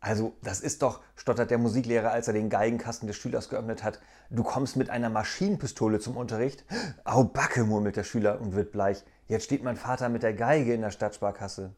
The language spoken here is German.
Also, das ist doch, stottert der Musiklehrer, als er den Geigenkasten des Schülers geöffnet hat. Du kommst mit einer Maschinenpistole zum Unterricht? Au Backe, murmelt der Schüler und wird bleich. Jetzt steht mein Vater mit der Geige in der Stadtsparkasse.